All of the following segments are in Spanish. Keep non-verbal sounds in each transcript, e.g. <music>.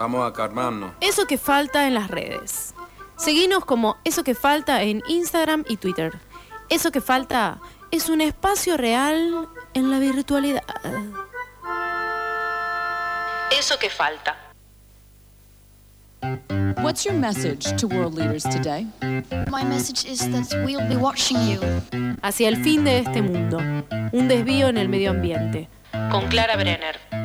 Vamos a calmarnos. Eso que falta en las redes. Seguinos como Eso que falta en Instagram y Twitter. Eso que falta es un espacio real en la virtualidad. Eso que falta. What's your message to world leaders today? My message is that we'll be watching you. Hacia el fin de este mundo. Un desvío en el medio ambiente. Con Clara Brenner.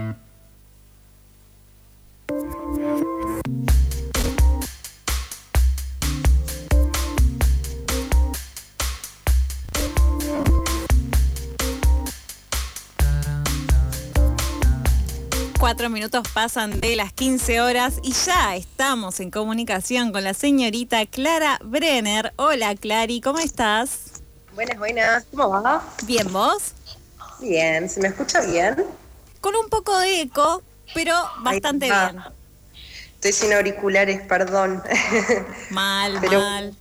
Cuatro minutos pasan de las 15 horas y ya estamos en comunicación con la señorita Clara Brenner. Hola Clary, ¿cómo estás? Buenas, buenas. ¿Cómo va? Bien, ¿vos? Bien, ¿se me escucha bien? Con un poco de eco, pero bastante bien. Estoy sin auriculares, perdón. Mal, mal.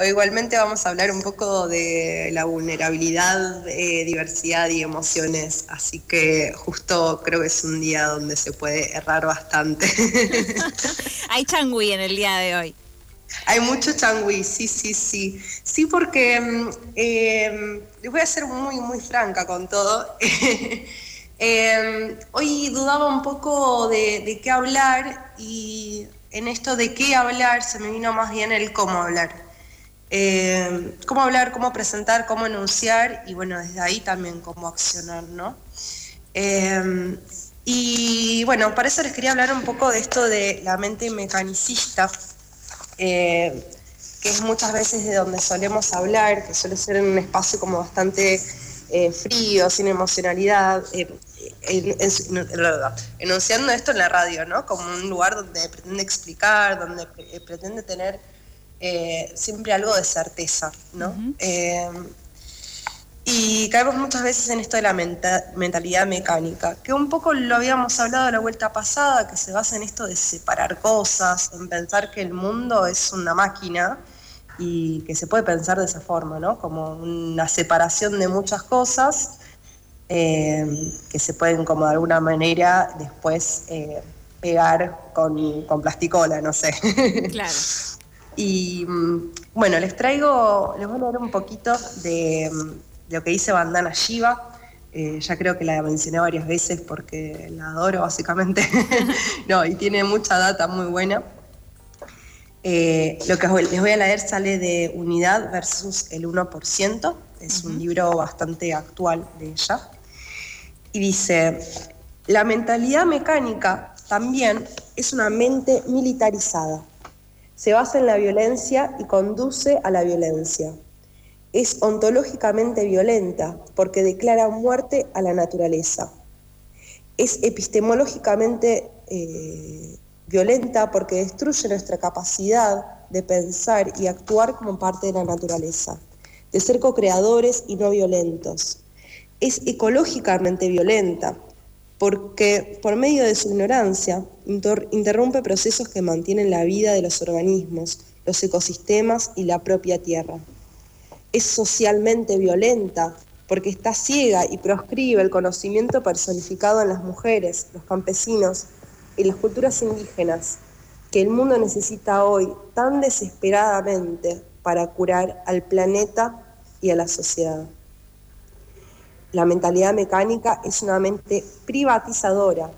O igualmente vamos a hablar un poco de la vulnerabilidad, eh, diversidad y emociones, así que justo creo que es un día donde se puede errar bastante. <laughs> Hay changui en el día de hoy. Hay mucho changui, sí, sí, sí. Sí, porque mm, eh, voy a ser muy, muy franca con todo. <laughs> Eh, hoy dudaba un poco de, de qué hablar y en esto de qué hablar se me vino más bien el cómo hablar. Eh, cómo hablar, cómo presentar, cómo enunciar y bueno, desde ahí también cómo accionar, ¿no? Eh, y bueno, para eso les quería hablar un poco de esto de la mente mecanicista, eh, que es muchas veces de donde solemos hablar, que suele ser en un espacio como bastante frío, sin emocionalidad, enunciando esto en la radio, ¿no? Como un lugar donde pretende explicar, donde pretende tener eh, siempre algo de certeza, ¿no? Eh, y caemos muchas veces en esto de la mentalidad mecánica, que un poco lo habíamos hablado la vuelta pasada, que se basa en esto de separar cosas, en pensar que el mundo es una máquina y que se puede pensar de esa forma, ¿no? Como una separación de muchas cosas eh, que se pueden como de alguna manera después pegar con, con plasticola, no sé. Claro. <laughs> Y mm, bueno, les traigo, les voy a leer un poquito de, mm, lo que dice Bandana Shiva. Eh, ya creo que la mencioné varias veces porque la adoro básicamente. <laughs> no, y tiene mucha data muy buena. Eh, lo que les voy a leer sale de Unidad versus el 1%. Es un libro bastante actual de ella. Y dice, la mentalidad mecánica también es una mente militarizada se basa en la violencia y conduce a la violencia. Es ontológicamente violenta porque declara muerte a la naturaleza. Es epistemológicamente eh, violenta porque destruye nuestra capacidad de pensar y actuar como parte de la naturaleza, de ser co-creadores y no violentos. Es ecológicamente violenta porque por medio de su ignorancia interrumpe procesos que mantienen la vida de los organismos, los ecosistemas y la propia tierra. Es socialmente violenta porque está ciega y proscribe el conocimiento personificado en las mujeres, los campesinos y las culturas indígenas que el mundo necesita hoy tan desesperadamente para curar al planeta y a la sociedad. La mentalidad mecánica es una mente privatizadora,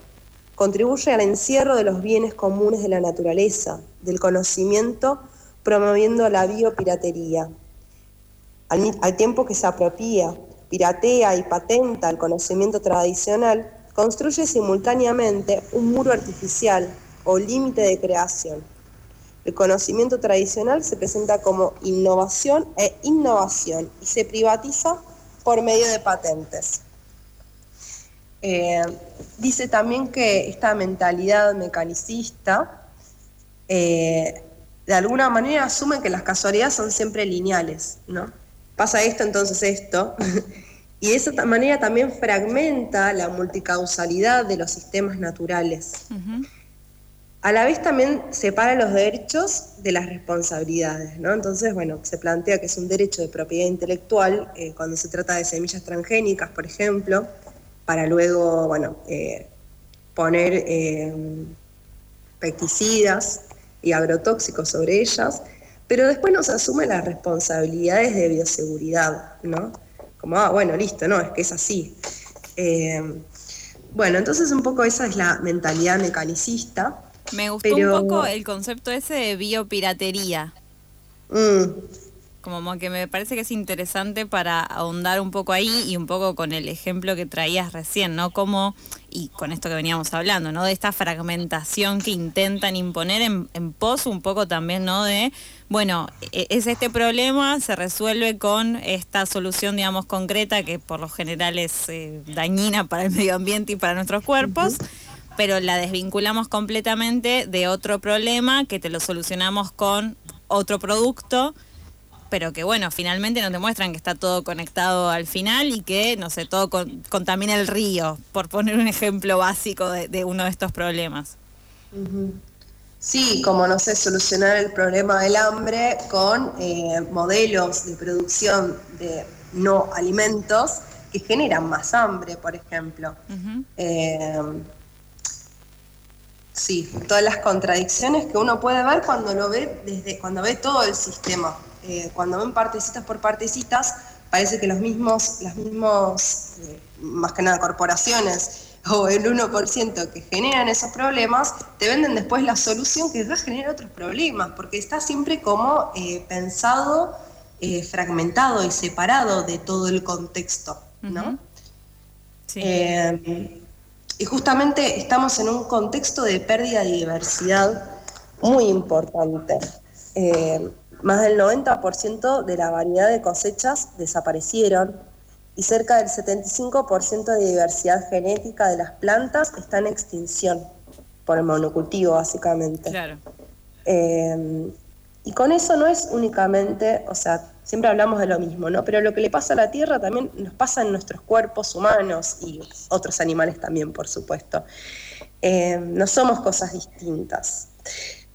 contribuye al encierro de los bienes comunes de la naturaleza, del conocimiento, promoviendo la biopiratería. Al, al tiempo que se apropia, piratea y patenta el conocimiento tradicional, construye simultáneamente un muro artificial o límite de creación. El conocimiento tradicional se presenta como innovación e innovación y se privatiza por medio de patentes. Eh, dice también que esta mentalidad mecanicista eh, de alguna manera asume que las casualidades son siempre lineales, ¿no? Pasa esto, entonces esto. <laughs> y de esa manera también fragmenta la multicausalidad de los sistemas naturales. A la vez también separa los derechos de las responsabilidades, ¿no? Entonces, bueno, se plantea que es un derecho de propiedad intelectual eh, cuando se trata de semillas transgénicas, por ejemplo, para luego, bueno, eh, poner, eh, pesticidas y agrotóxicos sobre ellas, pero después no se asume las responsabilidades de bioseguridad, ¿no? Como, ah, bueno, listo, no, es que es así. Bueno, entonces un poco esa es la mentalidad mecanicista. Me gustó un poco el concepto ese de biopiratería. Mm, Como que me parece que es interesante para ahondar un poco ahí y un poco con el ejemplo que traías recién, ¿no? Como, y con esto que veníamos hablando, ¿no? De esta fragmentación que intentan imponer en, en pos un poco también, ¿no? De, bueno, e- es este problema, se resuelve con esta solución, digamos, concreta que por lo general es eh, dañina para el medio ambiente y para nuestros cuerpos. Pero la desvinculamos completamente de otro problema que te lo solucionamos con otro producto pero que bueno, finalmente nos demuestran que está todo conectado al final y que, no sé, todo con- contamina el río, por poner un ejemplo básico de, de uno de estos problemas. Sí, como no sé, solucionar el problema del hambre con eh, modelos de producción de no alimentos que generan más hambre, por ejemplo. Eh, sí, todas las contradicciones que uno puede ver cuando lo ve desde cuando ve todo el sistema. Eh, cuando ven partecitas por partecitas, parece que los mismos, las mismos, eh, más que nada corporaciones o el 1% que generan esos problemas, te venden después la solución que va a generar otros problemas, porque está siempre como eh, pensado, fragmentado y separado de todo el contexto, ¿no? Sí. Y justamente estamos en un contexto de pérdida de diversidad muy importante. Eh, más del 90% de la variedad de cosechas desaparecieron y cerca del 75% de diversidad genética de las plantas está en extinción por el monocultivo, básicamente. claro. Eh, y con eso no es únicamente, o sea, siempre hablamos de lo mismo, ¿no? Pero lo que le pasa a la Tierra también nos pasa en nuestros cuerpos humanos y otros animales también, por supuesto. Eh, no somos cosas distintas.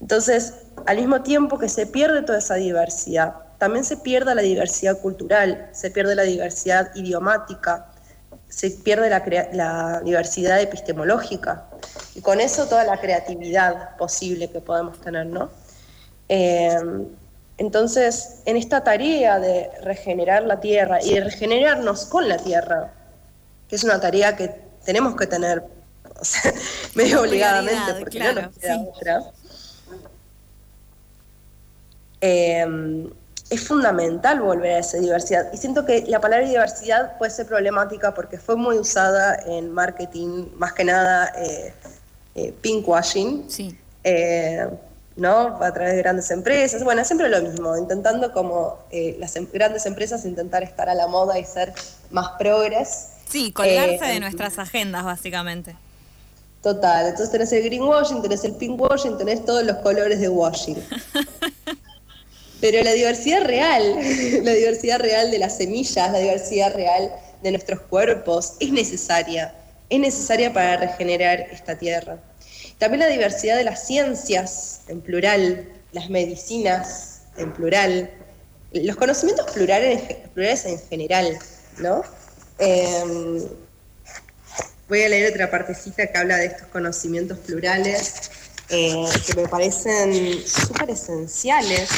Entonces, al mismo tiempo que se pierde toda esa diversidad, también se pierde la diversidad cultural, se pierde la diversidad idiomática, se pierde la, diversidad epistemológica y con eso toda la creatividad posible que podemos tener, ¿no? Eh, entonces, en esta tarea de regenerar la tierra y de regenerarnos con la tierra, que es una tarea que tenemos que tener o sea, <laughs> medio obligadamente, porque claro, no nos queda sí. otra. Eh, es fundamental volver a esa diversidad. Y siento que la palabra diversidad puede ser problemática porque fue muy usada en marketing, más que nada eh, eh, pinkwashing, Sí. eh, ¿no? A través de grandes empresas. Bueno, siempre lo mismo, intentando como eh, las em- grandes empresas intentar estar a la moda y ser más progres. Sí, colgarse Eh, de nuestras agendas, básicamente. Total, entonces tenés el greenwashing, tenés el pinkwashing, tenés todos los colores de washing. <laughs> Pero la diversidad real, <laughs> la diversidad real de las semillas, la diversidad real de nuestros cuerpos es necesaria, es necesaria para regenerar esta tierra. También la diversidad de las ciencias en plural, las medicinas en plural, los conocimientos plurales, plurales en general, ¿no? Em, Voy a leer otra partecita que habla de estos conocimientos plurales eh, que me parecen súper esenciales.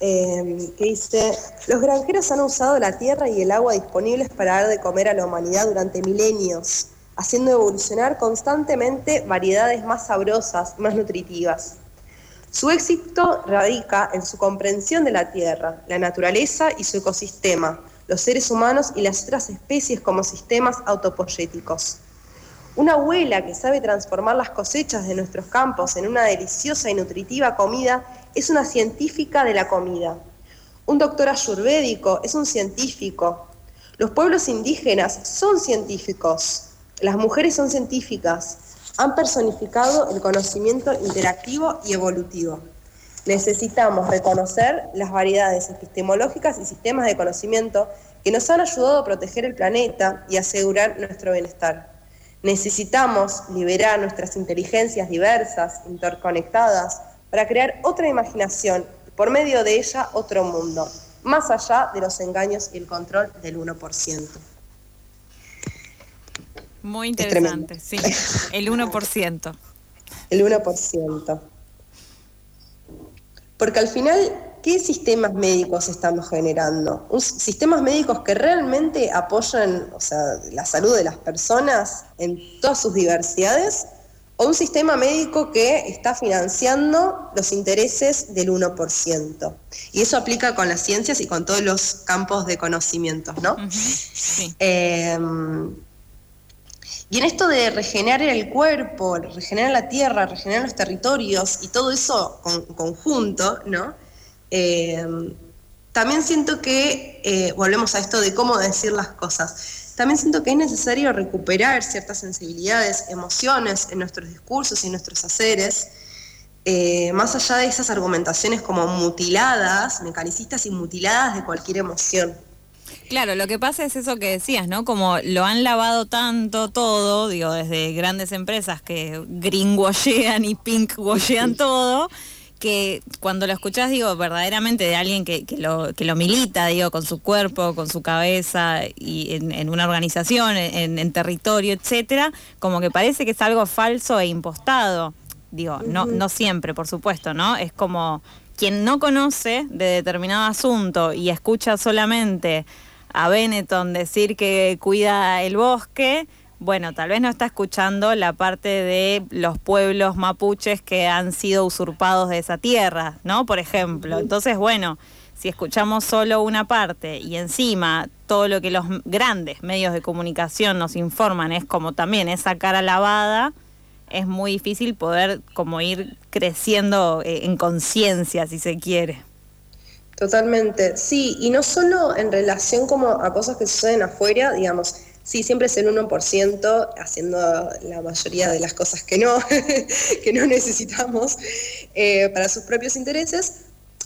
eh, que dice, los granjeros han usado la tierra y el agua disponibles para dar de comer a la humanidad durante milenios, haciendo evolucionar constantemente variedades más sabrosas, más nutritivas. Su éxito radica en su comprensión de la tierra, la naturaleza y su ecosistema, los seres humanos y las otras especies como sistemas autopoyéticos. Una abuela que sabe transformar las cosechas de nuestros campos en una deliciosa y nutritiva comida es una científica de la comida. Un doctor ayurvédico es un científico. Los pueblos indígenas son científicos. Las mujeres son científicas. Han personificado el conocimiento interactivo y evolutivo. Necesitamos reconocer las variedades epistemológicas y sistemas de conocimiento que nos han ayudado a proteger el planeta y asegurar nuestro bienestar. Necesitamos liberar nuestras inteligencias diversas, interconectadas, para crear otra imaginación y por medio de ella otro mundo, más allá de los engaños y el control del 1%. Muy interesante, sí. El 1%. El 1%. Porque al final, ¿qué sistemas médicos estamos generando? Un- sistemas médicos que realmente apoyan o sea, la salud de las personas en todas sus diversidades, o un sistema médico que está financiando los intereses del 1%. Y eso aplica con las ciencias y con todos los campos de conocimientos, ¿no? Sí. Eh, y en esto de regenerar el cuerpo, regenerar la tierra, regenerar los territorios y todo eso con- conjunto, ¿no? Eh, también siento que, eh, volvemos a esto de cómo decir las cosas, también siento que es necesario recuperar ciertas sensibilidades, emociones en nuestros discursos y en nuestros haceres, eh, más allá de esas argumentaciones como mutiladas, mecanicistas y mutiladas de cualquier emoción. Claro, lo que pasa es eso que decías, ¿no? Como lo han lavado tanto todo, digo, desde grandes empresas que greenwashean y pinkwashean todo, que cuando lo escuchás, digo, verdaderamente de alguien que, que lo, que lo milita, digo, con su cuerpo, con su cabeza y en, en una organización, en, en territorio, etcétera, como que parece que es algo falso e impostado. Digo, no, no siempre, por supuesto, ¿no? Es como quien no conoce de determinado asunto y escucha solamente a Benetton decir que cuida el bosque, bueno, tal vez no está escuchando la parte de los pueblos mapuches que han sido usurpados de esa tierra, ¿no? Por ejemplo. Entonces, bueno, si escuchamos solo una parte y encima todo lo que los grandes medios de comunicación nos informan es como también esa cara lavada, es muy difícil poder como ir creciendo eh, en conciencia, si se quiere. Totalmente, sí, y no solo en relación como a cosas que suceden afuera, digamos, sí, siempre es el 1% haciendo la mayoría de las cosas que no, <laughs> que no necesitamos eh, para sus propios intereses,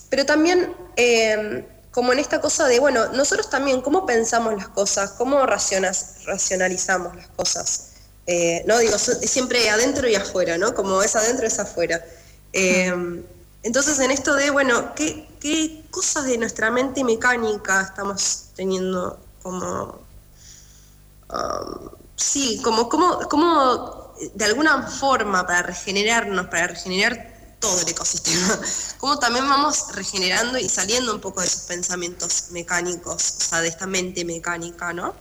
pero también eh, como en esta cosa de, bueno, nosotros también, ¿cómo pensamos las cosas? ¿Cómo racionas- racionalizamos las cosas? Eh, no digo, siempre adentro y afuera, ¿no? Como es adentro es afuera. Eh, entonces, en esto de, bueno, ¿qué, qué cosas de nuestra mente mecánica estamos teniendo como... um, sí, como, como, como de alguna forma para regenerarnos, para regenerar todo el ecosistema, <laughs> como también vamos regenerando y saliendo un poco de esos pensamientos mecánicos, o sea, de esta mente mecánica, ¿no?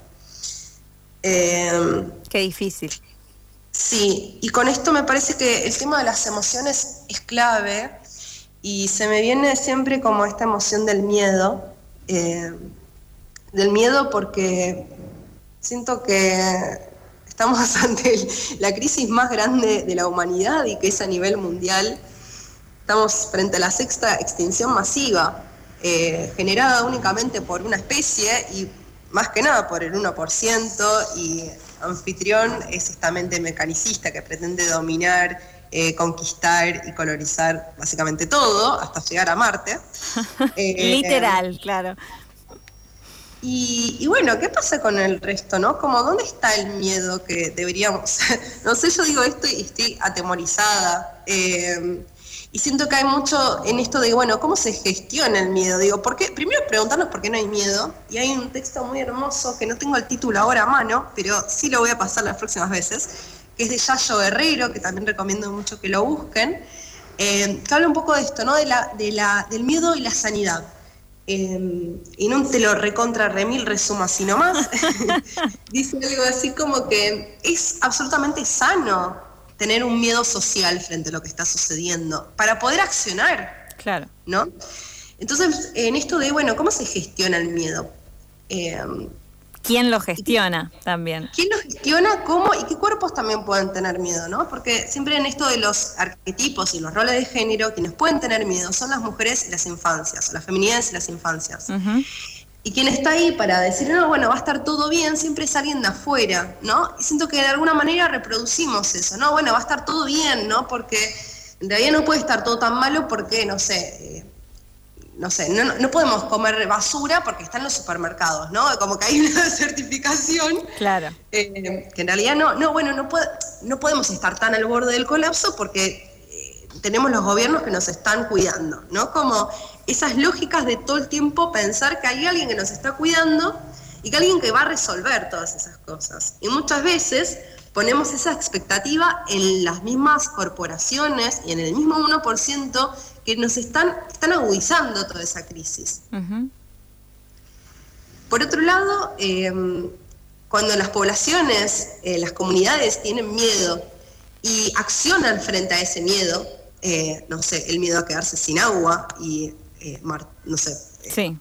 Eh, Qué difícil. Sí, y con esto me parece que el tema de las emociones es clave y se me viene siempre como esta emoción del miedo, eh, del miedo porque siento que estamos <laughs> ante la crisis más grande de la humanidad y que es a nivel mundial. Estamos frente a la sexta extinción masiva, eh, generada únicamente por una especie y más que nada por el 1%, y anfitrión es esta mente mecanicista que pretende dominar, eh, conquistar y colorizar básicamente todo, hasta llegar a Marte. <laughs> Eh, Literal, claro. y, y bueno, ¿qué pasa con el resto, no? Como, ¿dónde está el miedo que deberíamos...? <laughs> no sé, yo digo esto y estoy atemorizada. eh, y siento que hay mucho en esto de, bueno, ¿cómo se gestiona el miedo? Digo, ¿por qué? Primero preguntarnos por qué no hay miedo. Y hay un texto muy hermoso que no tengo el título ahora a mano, pero sí lo voy a pasar las próximas veces, que es de Yayo Guerrero, que también recomiendo mucho que lo busquen, eh, que habla un poco de esto, ¿no? De la, de la, del miedo y la sanidad. Eh, y no te lo recontra remil resuma así nomás. <laughs> <laughs> Dice algo así como que es absolutamente sano tener un miedo social frente a lo que está sucediendo para poder accionar, Claro. ¿no? Entonces, en esto de, bueno, ¿cómo se gestiona el miedo? Eh, ¿Quién lo gestiona también? ¿Quién lo gestiona? ¿Cómo? ¿Y qué cuerpos también pueden tener miedo? ¿no? Porque siempre en esto de los arquetipos y los roles de género, quienes pueden tener miedo son las mujeres y las infancias, o las feminidades y las infancias. Y quien está ahí para decir, no, bueno, va a estar todo bien, siempre es alguien de afuera, ¿no? Y siento que de alguna manera reproducimos eso, ¿no? Bueno, va a estar todo bien, ¿no? Porque en realidad no puede estar todo tan malo porque, no sé, eh, no sé, no, no podemos comer basura porque está en los supermercados, ¿no? Como que hay <laughs> una certificación Claro. eh, que en realidad no, no bueno, no, puede- no podemos estar tan al borde del colapso porque eh, tenemos los gobiernos que nos están cuidando, ¿no? Como esas lógicas de todo el tiempo pensar que hay alguien que nos está cuidando y que alguien que va a resolver todas esas cosas. Y muchas veces ponemos esa expectativa en las mismas corporaciones y en el mismo 1% que nos están, están agudizando toda esa crisis. Por otro lado, eh, cuando las poblaciones, eh, las comunidades tienen miedo y accionan frente a ese miedo, eh, no sé, el miedo a quedarse sin agua y, eh, mar- no sé, eh, Sí.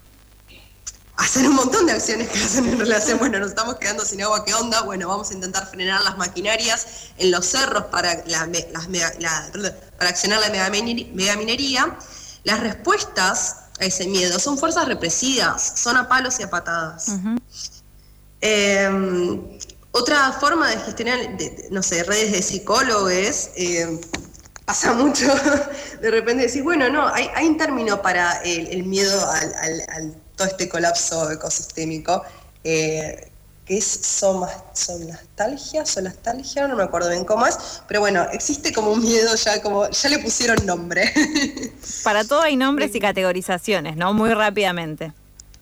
hacer un montón de acciones que hacen en relación, bueno, nos estamos quedando sin agua, ¿qué onda? Bueno, vamos a intentar frenar las maquinarias en los cerros para, la las la- para accionar la megamine- megaminería. Las respuestas a ese miedo son fuerzas represivas, son a palos y a patadas. Eh, otra forma de gestionar, de, no sé, redes de psicólogos, eh, pasa mucho <laughs> de repente decir, bueno, no, hay, hay un término para el, el miedo al, al- al todo este colapso ecosistémico, eh, que es soma, solastalgia, solastalgia, no me acuerdo bien cómo es, pero bueno, existe como un miedo ya, como ya le pusieron nombre. <laughs> Para todo hay nombres y categorizaciones, ¿no? Muy rápidamente.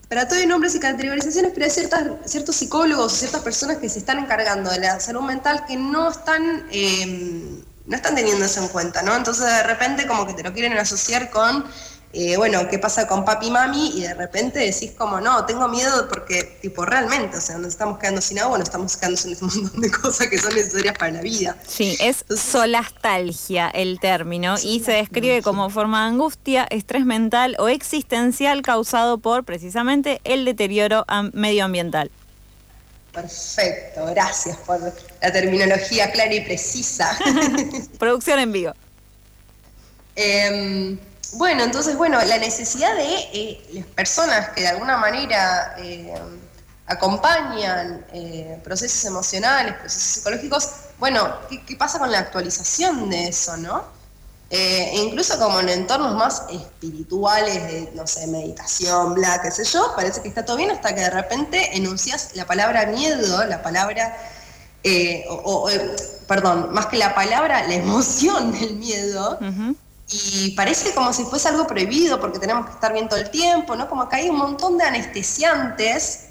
Para todo hay nombres y categorizaciones, pero hay ciertas, ciertos psicólogos o ciertas personas que se están encargando de la salud mental que no están, eh, no están teniendo eso en cuenta, ¿no? Entonces de repente como que te lo quieren asociar con, eh, bueno, ¿qué pasa con papi y mami? Y de repente decís como, no, tengo miedo porque, tipo, realmente, o sea, nos estamos quedando sin agua, nos estamos quedando sin un montón de <laughs> cosas que son necesarias para la vida. Sí, es solastalgia el término y se describe como forma de angustia, estrés mental o existencial causado por precisamente el deterioro am- medioambiental. Perfecto, gracias por la terminología clara y precisa. <laughs> Producción en vivo. Eh, bueno, entonces, bueno, la necesidad de eh, las personas que de alguna manera eh, acompañan eh, procesos emocionales, procesos psicológicos, bueno, ¿qué, qué pasa con la actualización de eso, no? Eh, incluso como en entornos más espirituales, de, no sé, meditación, bla, qué sé yo, parece que está todo bien hasta que de repente enuncias la palabra miedo, la palabra eh, o, o, eh, perdón, más que la palabra, la emoción <laughs> del miedo, y parece como si fuese algo prohibido porque tenemos que estar bien todo el tiempo, ¿no? Como que hay un montón de anestesiantes,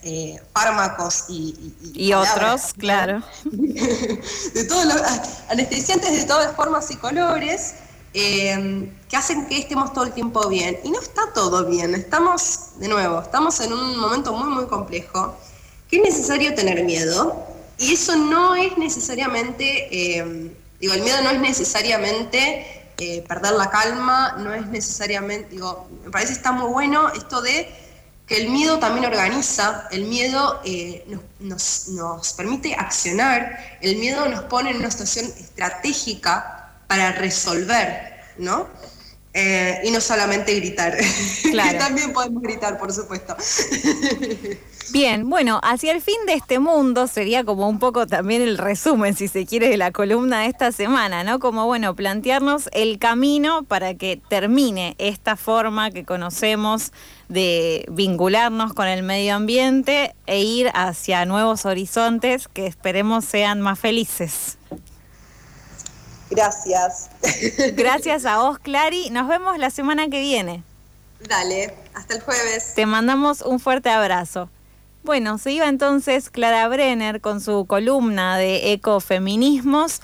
fármacos y... Y palabras, otros, ¿no? claro. <laughs> de todos los anestesiantes de todas formas y colores eh, que hacen que estemos todo el tiempo bien. Y no está todo bien, estamos, de nuevo, estamos en un momento muy, muy complejo, que es necesario tener miedo, y eso no es necesariamente, eh, digo, el miedo no es necesariamente eh, perder la calma, no es necesariamente, digo, me parece está muy bueno esto de que el miedo también organiza, el miedo eh, nos permite accionar, el miedo nos pone en una situación estratégica para resolver, ¿no? Eh, y no solamente gritar, <laughs> Claro. que también podemos gritar, por supuesto. <laughs> Bien, bueno, hacia el fin de este mundo sería como un poco también el resumen, si se quiere, de la columna de esta semana, ¿no? Como, bueno, plantearnos el camino para que termine esta forma que conocemos de vincularnos con el medio ambiente e ir hacia nuevos horizontes que esperemos sean más felices. Gracias. Gracias a vos, Clary. Nos vemos la semana que viene. Dale, hasta el jueves. Te mandamos un fuerte abrazo. Bueno, se iba entonces Clara Brenner con su columna de ecofeminismos.